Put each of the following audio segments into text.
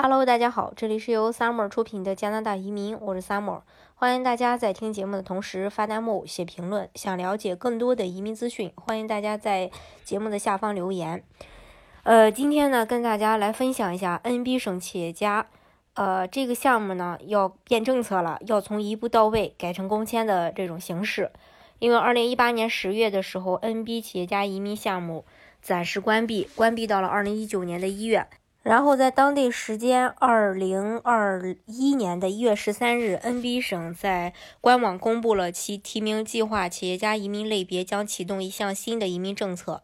Hello，大家好，这里是由 Summer 出品的加拿大移民，我是 Summer，欢迎大家在听节目的同时发弹幕、写评论。想了解更多的移民资讯，欢迎大家在节目的下方留言。呃，今天呢，跟大家来分享一下 NB 省企业家，呃，这个项目呢要变政策了，要从一步到位改成工签的这种形式。因为二零一八年十月的时候，NB 企业家移民项目暂时关闭，关闭到了二零一九年的一月。然后在当地时间二零二一年的一月十三日，NB 省在官网公布了其提名计划，企业家移民类别将启动一项新的移民政策。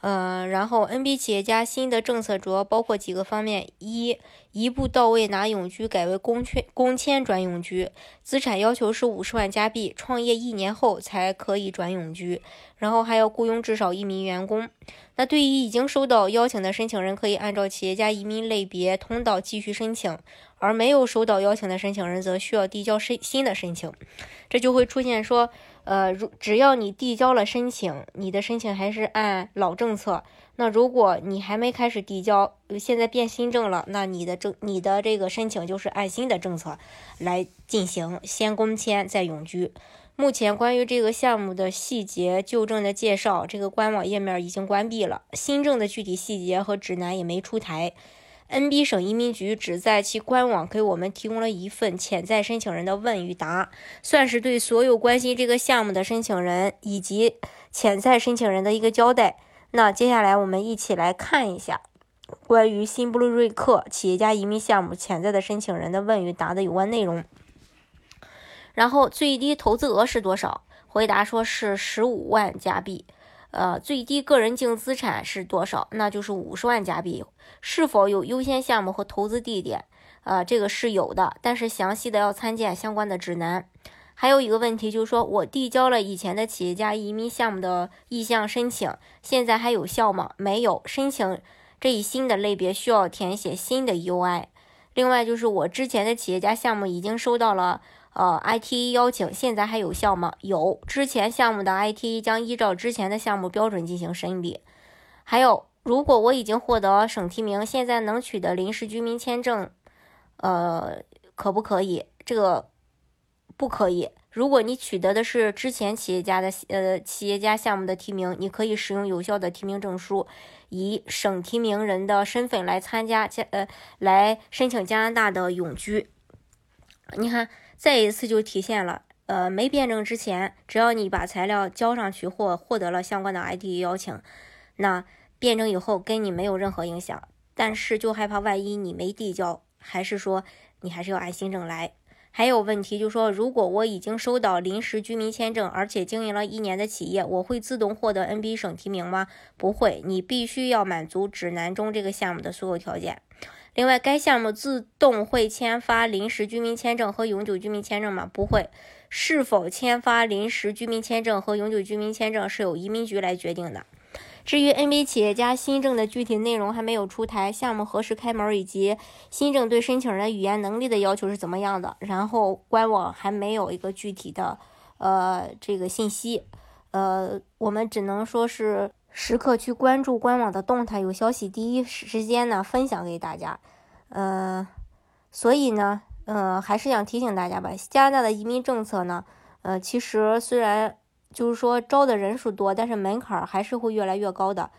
呃，然后 NB 企业家新的政策主要包括几个方面：一，一步到位拿永居改为工签工签转永居，资产要求是五十万加币，创业一年后才可以转永居。然后还要雇佣至少一名员工。那对于已经收到邀请的申请人，可以按照企业家移民类别通道继续申请；而没有收到邀请的申请人，则需要递交申新的申请。这就会出现说。呃，如只要你递交了申请，你的申请还是按老政策。那如果你还没开始递交，现在变新政了，那你的政你的这个申请就是按新的政策来进行，先工签再永居。目前关于这个项目的细节旧政的介绍，这个官网页面已经关闭了，新政的具体细节和指南也没出台。NB 省移民局只在其官网给我们提供了一份潜在申请人的问与答，算是对所有关心这个项目的申请人以及潜在申请人的一个交代。那接下来我们一起来看一下关于新布鲁瑞克企业家移民项目潜在的申请人的问与答的有关内容。然后最低投资额是多少？回答说是十五万加币。呃，最低个人净资产是多少？那就是五十万加币。是否有优先项目和投资地点？呃，这个是有的，但是详细的要参见相关的指南。还有一个问题就是说，我递交了以前的企业家移民项目的意向申请，现在还有效吗？没有，申请这一新的类别需要填写新的 UI。另外就是我之前的企业家项目已经收到了。呃，ITE 邀请现在还有效吗？有，之前项目的 IT 将依照之前的项目标准进行审理。还有，如果我已经获得省提名，现在能取得临时居民签证，呃，可不可以？这个不可以。如果你取得的是之前企业家的呃企业家项目的提名，你可以使用有效的提名证书，以省提名人的身份来参加加呃来申请加拿大的永居。你看。再一次就体现了，呃，没变证之前，只要你把材料交上去或获得了相关的 ID 邀请，那变证以后跟你没有任何影响。但是就害怕万一你没递交，还是说你还是要按新证来。还有问题就是说，如果我已经收到临时居民签证，而且经营了一年的企业，我会自动获得 NB 省提名吗？不会，你必须要满足指南中这个项目的所有条件。另外，该项目自动会签发临时居民签证和永久居民签证吗？不会。是否签发临时居民签证和永久居民签证是由移民局来决定的。至于 NBA 企业家新政的具体内容还没有出台，项目何时开门以及新政对申请人语言能力的要求是怎么样的，然后官网还没有一个具体的呃这个信息，呃，我们只能说是。时刻去关注官网的动态，有消息第一时间呢分享给大家。呃，所以呢，呃，还是想提醒大家吧，加拿大的移民政策呢，呃，其实虽然就是说招的人数多，但是门槛还是会越来越高的。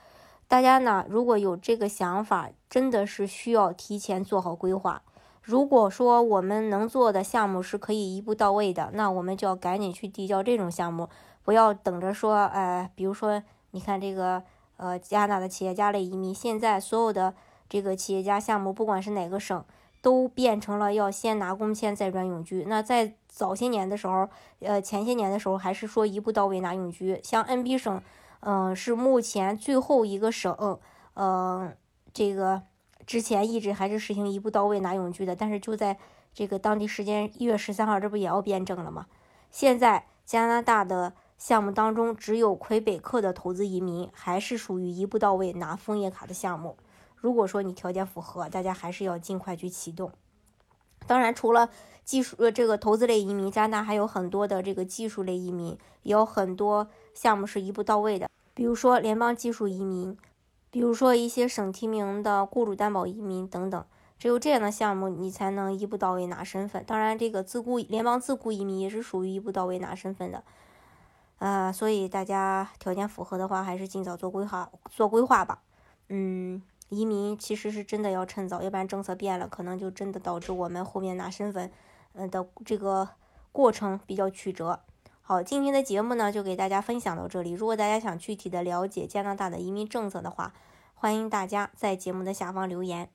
大家呢，如果有这个想法，真的是需要提前做好规划。如果说我们能做的项目是可以一步到位的，那我们就要赶紧去递交这种项目，不要等着说，呃，比如说。你看这个，呃，加拿大的企业家类移民，现在所有的这个企业家项目，不管是哪个省，都变成了要先拿工签再转永居。那在早些年的时候，呃，前些年的时候，还是说一步到位拿永居。像 NB 省，嗯，是目前最后一个省，嗯，这个之前一直还是实行一步到位拿永居的。但是就在这个当地时间一月十三号，这不也要变证了吗？现在加拿大的。项目当中只有魁北克的投资移民还是属于一步到位拿枫叶卡的项目。如果说你条件符合，大家还是要尽快去启动。当然，除了技术呃这个投资类移民，加拿大还有很多的这个技术类移民，也有很多项目是一步到位的。比如说联邦技术移民，比如说一些省提名的雇主担保移民等等。只有这样的项目，你才能一步到位拿身份。当然，这个自雇联邦自雇移民也是属于一步到位拿身份的。啊，所以大家条件符合的话，还是尽早做规划，做规划吧。嗯，移民其实是真的要趁早，要不然政策变了，可能就真的导致我们后面拿身份，嗯的这个过程比较曲折。好，今天的节目呢，就给大家分享到这里。如果大家想具体的了解加拿大的移民政策的话，欢迎大家在节目的下方留言。